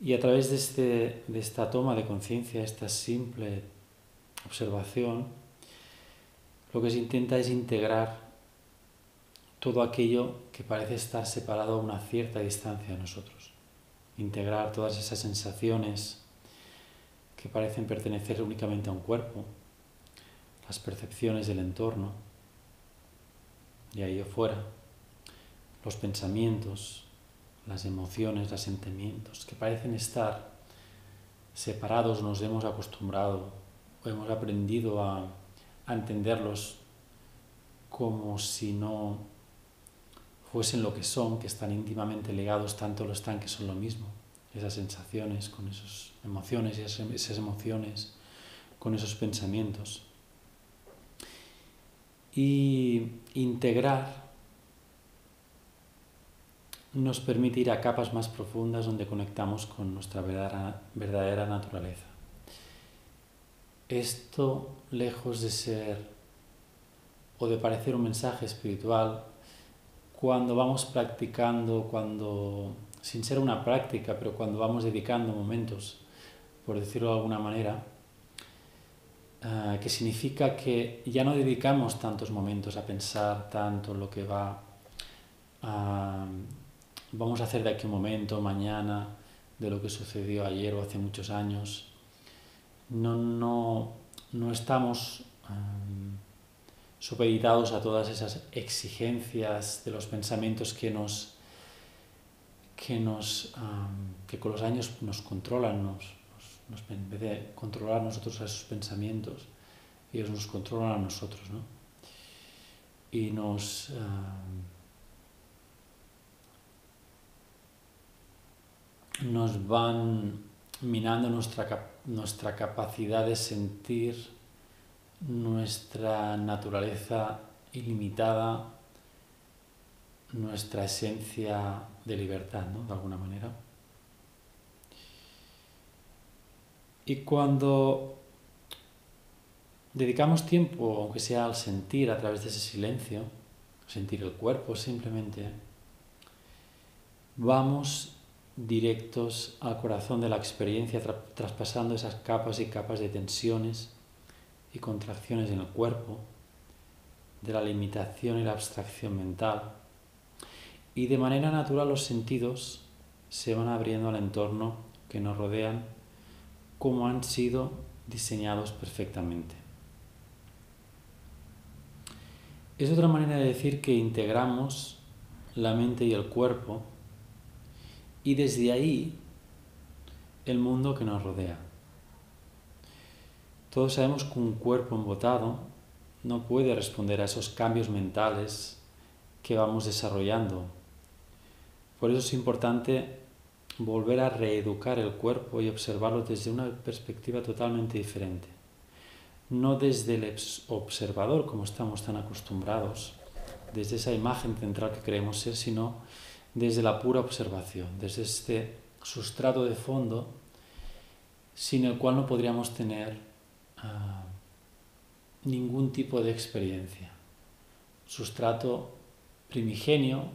Y a través de, este, de esta toma de conciencia, esta simple observación, lo que se intenta es integrar todo aquello que parece estar separado a una cierta distancia de nosotros. Integrar todas esas sensaciones que parecen pertenecer únicamente a un cuerpo, las percepciones del entorno y ahí afuera, los pensamientos, las emociones, los sentimientos que parecen estar separados, nos hemos acostumbrado o hemos aprendido a, entenderlos como si no fuesen lo que son, que están íntimamente ligados, tanto lo están que son lo mismo. Esas sensaciones con esas emociones y esas emociones con esos pensamientos. Y integrar nos permite ir a capas más profundas donde conectamos con nuestra verdadera, naturaleza. Esto, lejos de ser o de parecer un mensaje espiritual, cuando vamos practicando, cuando, sin ser una práctica, pero cuando vamos dedicando momentos, por decirlo de alguna manera, uh, que significa que ya no dedicamos tantos momentos a pensar tanto lo que va a, vamos a hacer de aquí un momento, mañana, de lo que sucedió ayer o hace muchos años. No, no, no estamos um, supeditados a todas esas exigencias de los pensamientos que nos que nos que con los años nos controlan nos, nos, en vez de controlar nosotros a esos pensamientos ellos nos controlan a nosotros ¿no? y nos nos van minando nuestra, nuestra capacidad de sentir nuestra naturaleza ilimitada, nuestra esencia de libertad, ¿no? De alguna manera. Y cuando dedicamos tiempo, aunque sea al sentir a través de ese silencio, sentir el cuerpo simplemente, vamos directos al corazón de la experiencia, traspasando esas capas y capas de tensiones y contracciones en el cuerpo, de la limitación y la abstracción mental, y de manera natural los sentidos se van abriendo al entorno que nos rodean como han sido diseñados perfectamente. Es otra manera de decir que integramos la mente y el cuerpo y desde ahí el mundo que nos rodea. Todos sabemos que un cuerpo embotado no puede responder a esos cambios mentales que vamos desarrollando. Por eso es importante volver a reeducar el cuerpo y observarlo desde una perspectiva totalmente diferente. No desde el observador como estamos tan acostumbrados, desde esa imagen central que creemos ser, sino desde la pura observación, desde este sustrato de fondo sin el cual no podríamos tener ningún tipo de experiencia. Sustrato primigenio,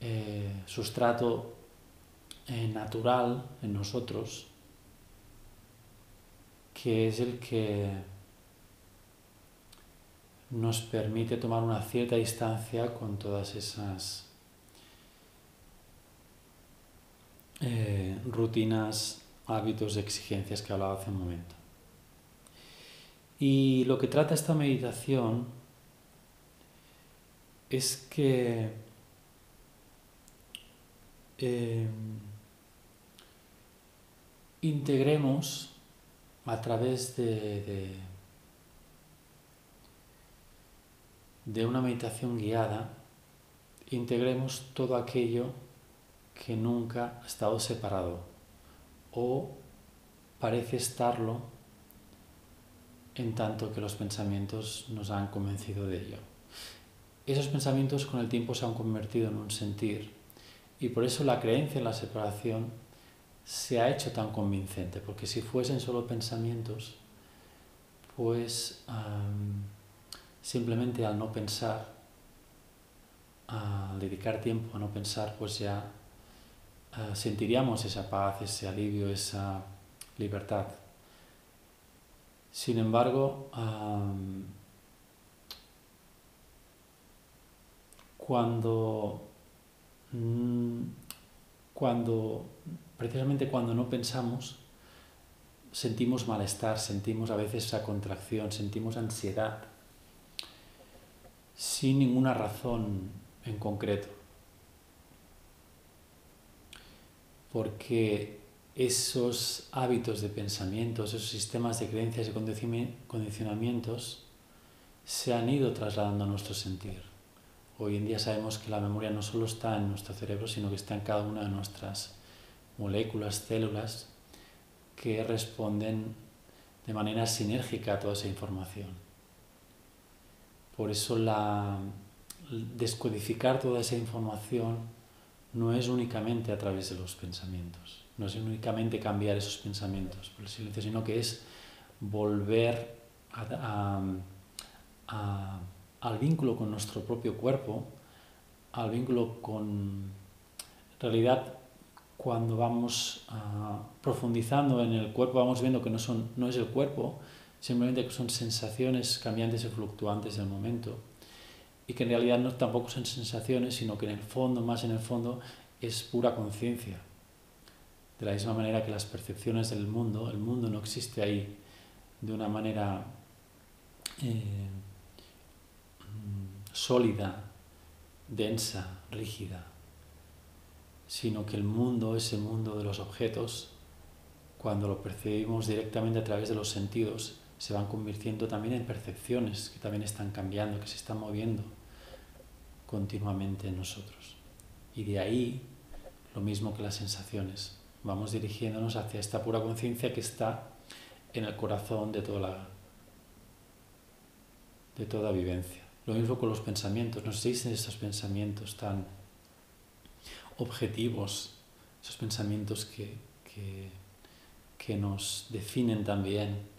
eh, sustrato eh, natural en nosotros, que es el que nos permite tomar una cierta distancia con todas esas eh, rutinas hábitos, exigencias que hablaba hace un momento. Y lo que trata esta meditación es que em, integremos a través de, de una meditación guiada, integremos todo aquello que nunca ha estado separado o parece estarlo en tanto que los pensamientos nos han convencido de ello. Esos pensamientos con el tiempo se han convertido en un sentir y por eso la creencia en la separación se ha hecho tan convincente, porque si fuesen solo pensamientos, pues simplemente al no pensar, al dedicar tiempo a no pensar, pues ya eh, sentiríamos esa paz, ese alivio, esa libertad. Sin embargo, cuando, mm, cuando, precisamente cuando no pensamos, sentimos malestar, sentimos a veces esa contracción, sentimos ansiedad, sin ninguna razón en concreto. Porque esos hábitos de pensamientos, esos sistemas de creencias y condicionamientos se han ido trasladando a nuestro sentir. Hoy en día sabemos que la memoria no solo está en nuestro cerebro, sino que está en cada una de nuestras moléculas, células, que responden de manera sinérgica a toda esa información. Por eso la, descodificar toda esa información no es únicamente a través de los pensamientos, no es únicamente cambiar esos pensamientos por el silencio, sino que es volver al vínculo con nuestro propio cuerpo, al vínculo con... Realidad, cuando vamos ah, profundizando en el cuerpo, vamos viendo que no, son, no es el cuerpo, simplemente que son sensaciones cambiantes y fluctuantes del momento. Y que en realidad no tampoco son sensaciones, sino que en el fondo, más en el fondo, es pura conciencia. De la misma manera que las percepciones del mundo, el mundo no existe ahí de una manera eh, sólida, densa, rígida, sino que el mundo es el mundo de los objetos, cuando lo percibimos directamente a través de los sentidos, se van convirtiendo también en percepciones que también están cambiando, que se están moviendo continuamente en nosotros. Y de ahí, lo mismo que las sensaciones, vamos dirigiéndonos hacia esta pura conciencia que está en el corazón de toda la de toda vivencia. Lo mismo con los pensamientos, no existen estos pensamientos tan objetivos, esos pensamientos que, que, nos definen también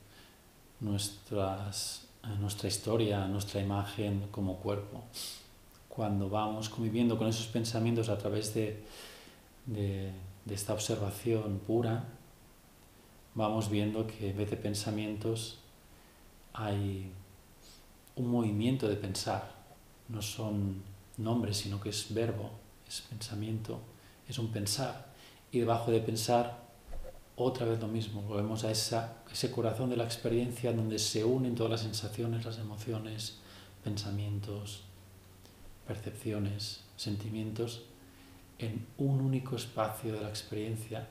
nuestras, nuestra historia, nuestra imagen como cuerpo. Cuando vamos conviviendo con esos pensamientos a través de, de, de esta observación pura, vamos viendo que en vez de pensamientos hay un movimiento de pensar. No son nombres, sino que es verbo es pensamiento, es un pensar. Y debajo de pensar, otra vez lo mismo, volvemos a esa, ese corazón de la experiencia donde se unen todas las sensaciones, las emociones, pensamientos, percepciones, sentimientos, en un único espacio de la experiencia,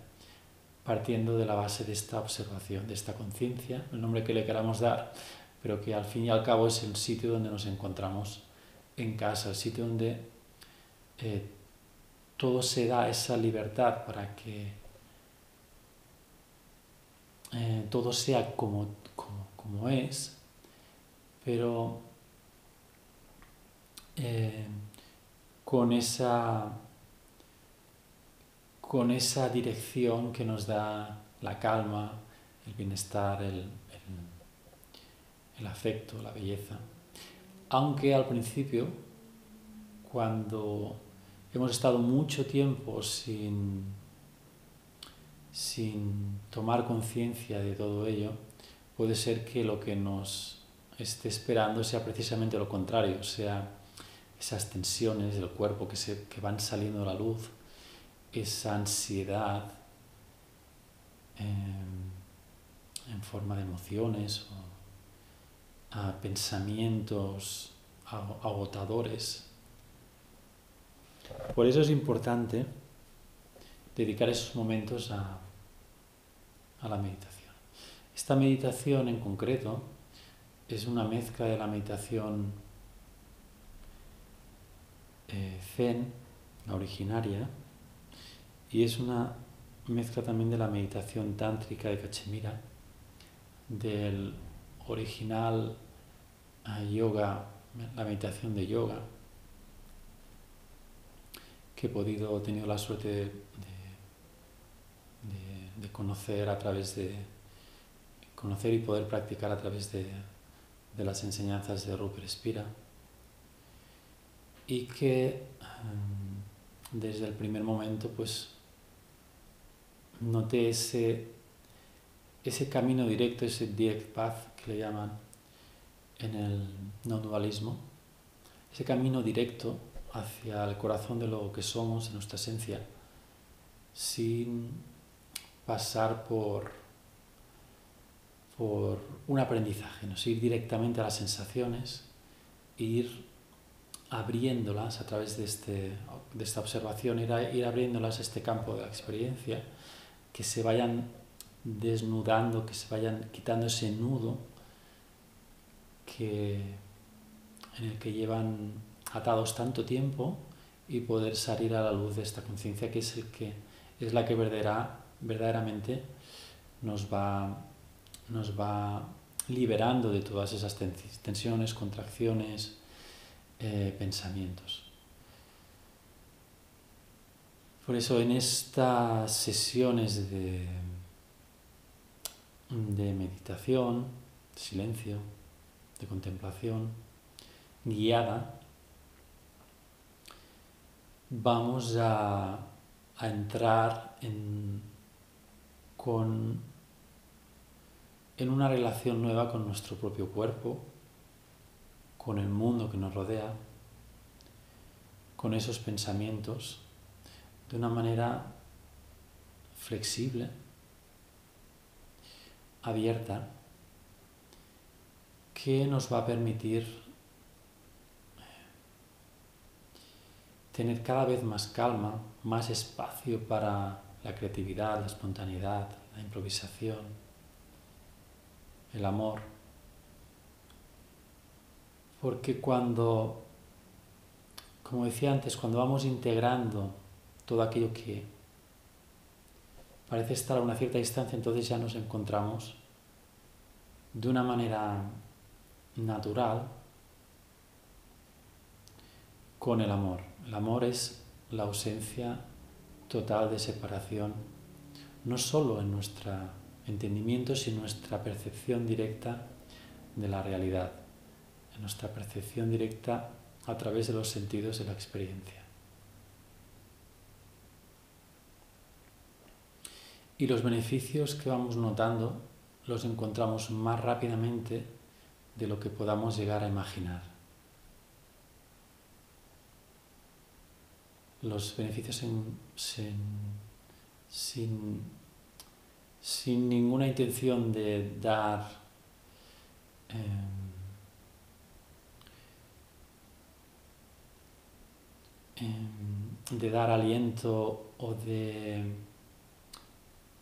partiendo de la base de esta observación, de esta conciencia, el nombre que le queramos dar, pero que al fin y al cabo es el sitio donde nos encontramos en casa, el sitio donde eh, todo se da esa libertad para que eh, todo sea como, como, es, pero eh, con, esa, con esa dirección que nos da la calma, el bienestar, el, el afecto, la belleza. Aunque al principio, cuando hemos estado mucho tiempo sin, sin tomar conciencia de todo ello, puede ser que lo que nos esté esperando sea precisamente lo contrario, sea esas tensiones del cuerpo que, se, que van saliendo a la luz, esa ansiedad em, en forma de emociones o a pensamientos agotadores. Por eso es importante dedicar esos momentos a, la meditación. Esta meditación en concreto es una mezcla de la meditación eh, zen, la originaria, y es una mezcla también de la meditación tántrica de Cachemira, del original eh, yoga, la meditación de yoga, que he podido, he tenido la suerte de, conocer a través de, conocer y poder practicar a través de, las enseñanzas de Rupert Spira. Y que em, desde el primer momento pues noté ese, ese camino directo, ese direct path que le llaman en el no dualismo, ese camino directo hacia el corazón de lo que somos, en nuestra esencia, sin pasar por, por un aprendizaje, ¿no? ir directamente a las sensaciones, ir abriéndolas a través de, este, de esta observación, ir, abriéndolas a este campo de la experiencia, que se vayan desnudando, que se vayan quitando ese nudo que, en el que llevan atados tanto tiempo y poder salir a la luz de esta conciencia que es, el que, es la que verdaderamente nos va, nos va liberando de todas esas tensiones, contracciones, eh, pensamientos. Por eso en estas sesiones de, de meditación, silencio, de contemplación guiada, vamos a, entrar en, con, en una relación nueva con nuestro propio cuerpo, con el mundo que nos rodea, con esos pensamientos, de una manera flexible, abierta, que nos va a permitir tener cada vez más calma, más espacio para la creatividad, la espontaneidad, la improvisación, el amor. Porque cuando, como decía antes, cuando vamos integrando todo aquello que parece estar a una cierta distancia, entonces ya nos encontramos de una manera natural con el amor. El amor es la ausencia total de separación, no solo en nuestro entendimiento, sino en nuestra percepción directa de la realidad nuestra percepción directa a través de los sentidos de la experiencia. Y los beneficios que vamos notando los encontramos más rápidamente de lo que podamos llegar a imaginar. Los beneficios sin, sin, ninguna intención de dar em, Em, de dar aliento o de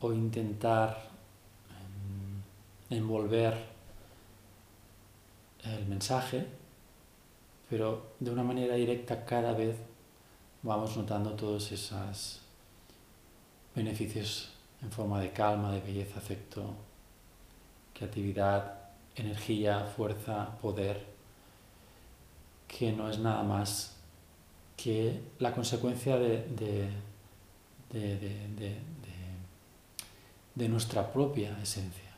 o intentar em, envolver el mensaje, pero de una manera directa cada vez vamos notando todos esos beneficios en forma de calma, de belleza, afecto, creatividad, energía, fuerza, poder, que no es nada más que la consecuencia de, de, nuestra propia esencia.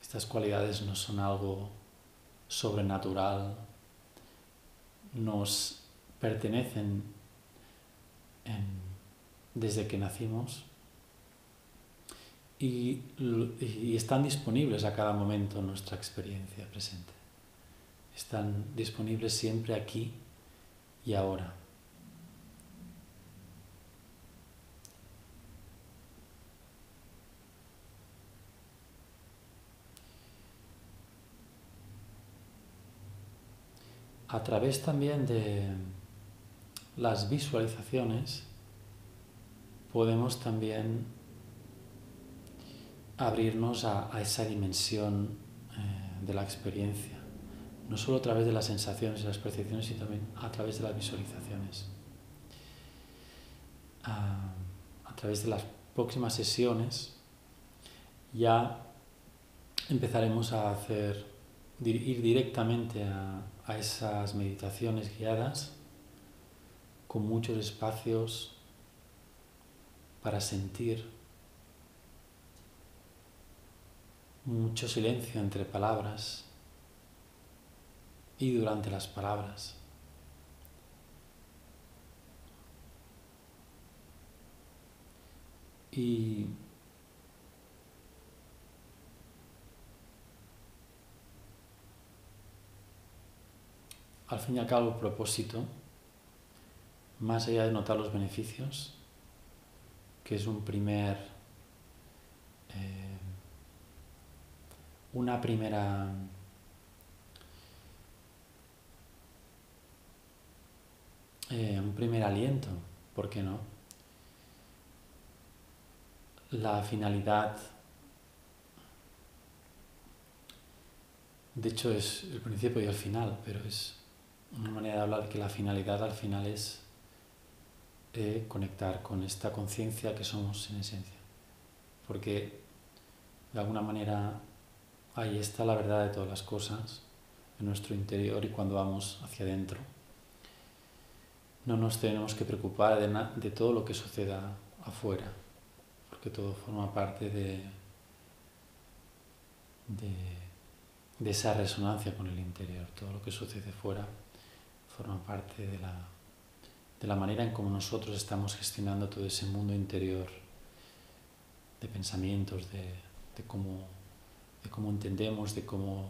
Estas cualidades no son algo sobrenatural, nos pertenecen desde que nacimos y, y, están disponibles a cada momento en nuestra experiencia presente. Están disponibles siempre aquí y ahora. A través también de las visualizaciones podemos también abrirnos a, esa dimensión eh, de la experiencia no solo a través de las sensaciones y las percepciones, sino también a través de las visualizaciones. A, través de las próximas sesiones ya empezaremos a hacer, ir directamente a, a esas meditaciones guiadas con muchos espacios para sentir mucho silencio entre palabras y durante las palabras. Y al fin y al cabo propósito, más allá de notar los beneficios, que es un primer, eh, una primera eh, un primer aliento, ¿por qué no? La finalidad, de hecho es el principio y el final, pero es una manera de hablar que la finalidad al final es eh, conectar con esta conciencia que somos en esencia. Porque de alguna manera ahí está la verdad de todas las cosas en nuestro interior y cuando vamos hacia adentro. No nos tenemos que preocupar de, de todo lo que suceda afuera, porque todo forma parte de, de, de esa resonancia con el interior. Todo lo que sucede fuera forma parte de la, de la manera en cómo nosotros estamos gestionando todo ese mundo interior de pensamientos, de, de, cómo, de cómo entendemos, de cómo,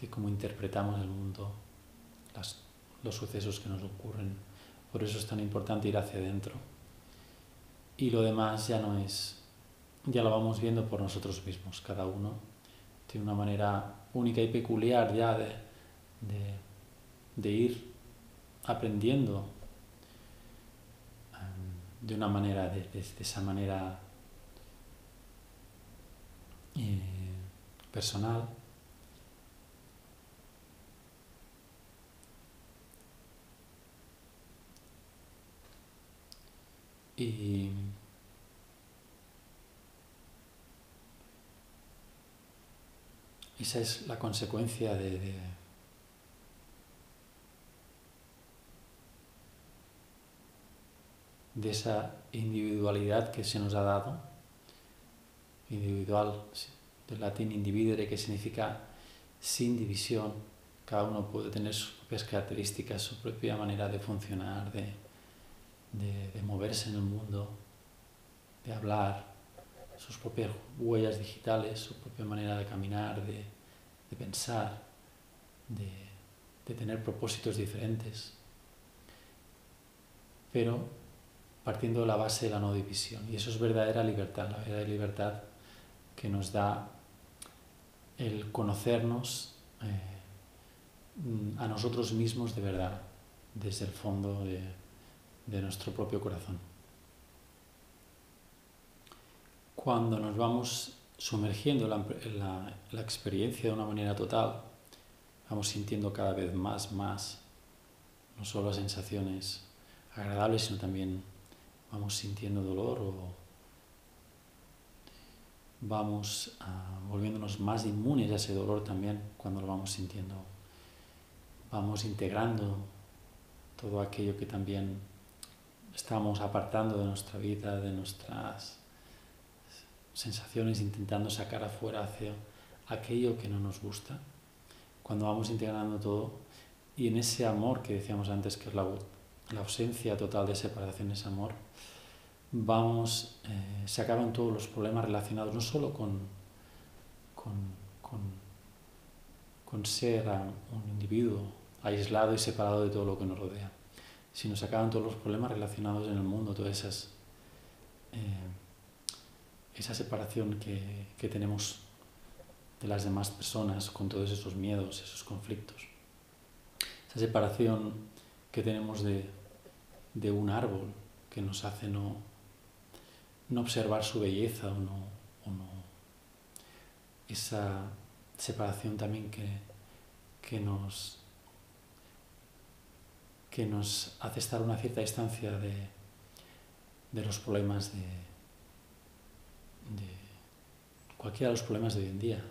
de cómo interpretamos el mundo, las, los sucesos que nos ocurren. Por eso es tan importante ir hacia adentro. Y lo demás ya no es, ya lo vamos viendo por nosotros mismos, cada uno tiene una manera única y peculiar ya de de ir aprendiendo de una manera, de, esa manera eh, personal. Y esa es la consecuencia de de esa individualidad que se nos ha dado, individual, del latín individere, que significa sin división, cada uno puede tener sus propias características, su propia manera de funcionar, de, de, moverse en el mundo, de hablar, sus propias huellas digitales, su propia manera de caminar, de, de pensar, de, de tener propósitos diferentes. Pero partiendo de la base de la no división. Y eso es verdadera libertad, la verdadera libertad que nos da el conocernos eh, a nosotros mismos de verdad, desde el fondo de, nuestro propio corazón. Cuando nos vamos sumergiendo en la, la experiencia de una manera total, vamos sintiendo cada vez más, más, no solo sensaciones agradables, sino también vamos sintiendo dolor o vamos ah, volviéndonos más inmunes a ese dolor también cuando lo vamos sintiendo. Vamos integrando todo aquello que también estamos apartando de nuestra vida, de nuestras sensaciones, intentando sacar afuera hacia aquello que no nos gusta. Cuando vamos integrando todo y en ese amor que decíamos antes que es la la ausencia total de separación es amor, vamos, eh, se acaban todos los problemas relacionados no solo con, con, con, ser un individuo aislado y separado de todo lo que nos rodea, sino se acaban todos los problemas relacionados en el mundo, toda esas, eh, esa separación que, que tenemos de las demás personas con todos esos miedos, esos conflictos. Esa separación que tenemos de, de un árbol que nos hace no, no observar su belleza o no, o no esa separación también que, que, nos, que nos hace estar a una cierta distancia de, de los problemas de, de cualquiera de los problemas de hoy en día,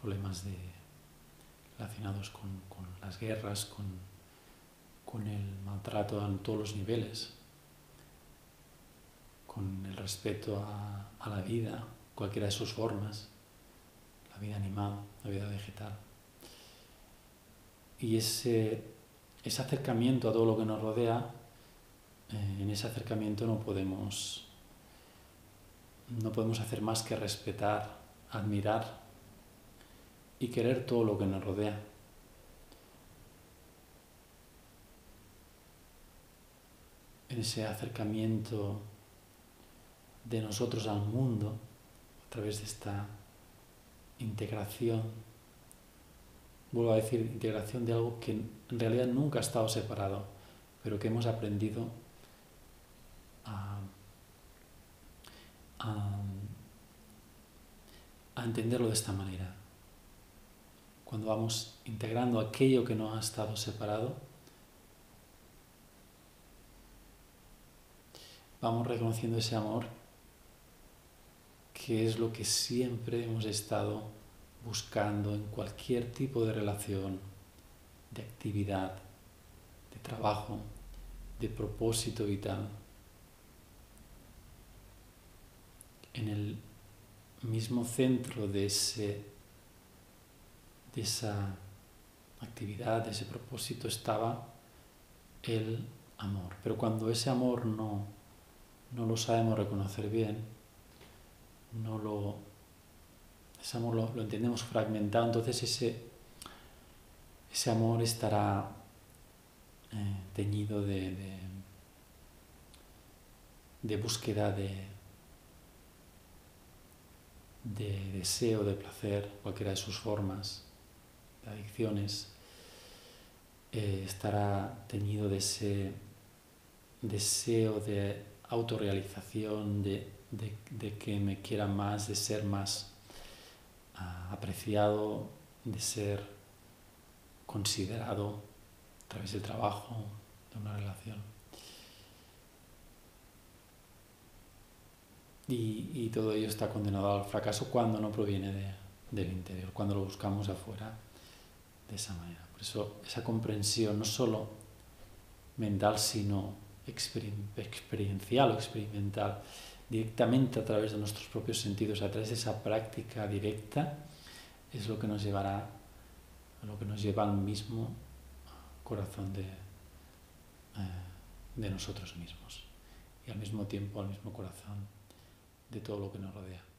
problemas de, relacionados con, con las guerras, con con el maltrato en todos los niveles, con el respeto a, la vida, cualquiera de sus formas, la vida animal, la vida vegetal. Y ese, acercamiento a todo lo que nos rodea, eh, en ese acercamiento no podemos no podemos hacer más que respetar, admirar y querer todo lo que nos rodea. Ese acercamiento de nosotros al mundo a través de esta integración, vuelvo a decir, integración de algo que en realidad nunca ha estado separado, pero que hemos aprendido a, entenderlo de esta manera. Cuando vamos integrando aquello que no ha estado separado, vamos reconociendo ese amor que es lo que siempre hemos estado buscando en cualquier tipo de relación, de actividad, de trabajo, de propósito vital. En el mismo centro de, ese, de esa actividad, de ese propósito estaba el amor. Pero cuando ese amor no, no lo sabemos reconocer bien, no lo, ese amor lo, entendemos fragmentado, entonces ese, ese amor estará eh, teñido de, de, búsqueda de, de deseo, de placer, cualquiera de sus formas, de adicciones, eh, estará teñido de ese deseo de autorrealización, de de, que me quiera más, de ser más ah, apreciado, de ser considerado a través del trabajo, de una relación. Y, todo ello está condenado al fracaso cuando no proviene del interior, cuando lo buscamos afuera de esa manera. Por eso esa comprensión no solo mental, sino experiencial o experimental, directamente a través de nuestros propios sentidos, a través de esa práctica directa, es lo que nos llevará lo que nos lleva al mismo corazón de, eh, de nosotros mismos y al mismo tiempo al mismo corazón de todo lo que nos rodea.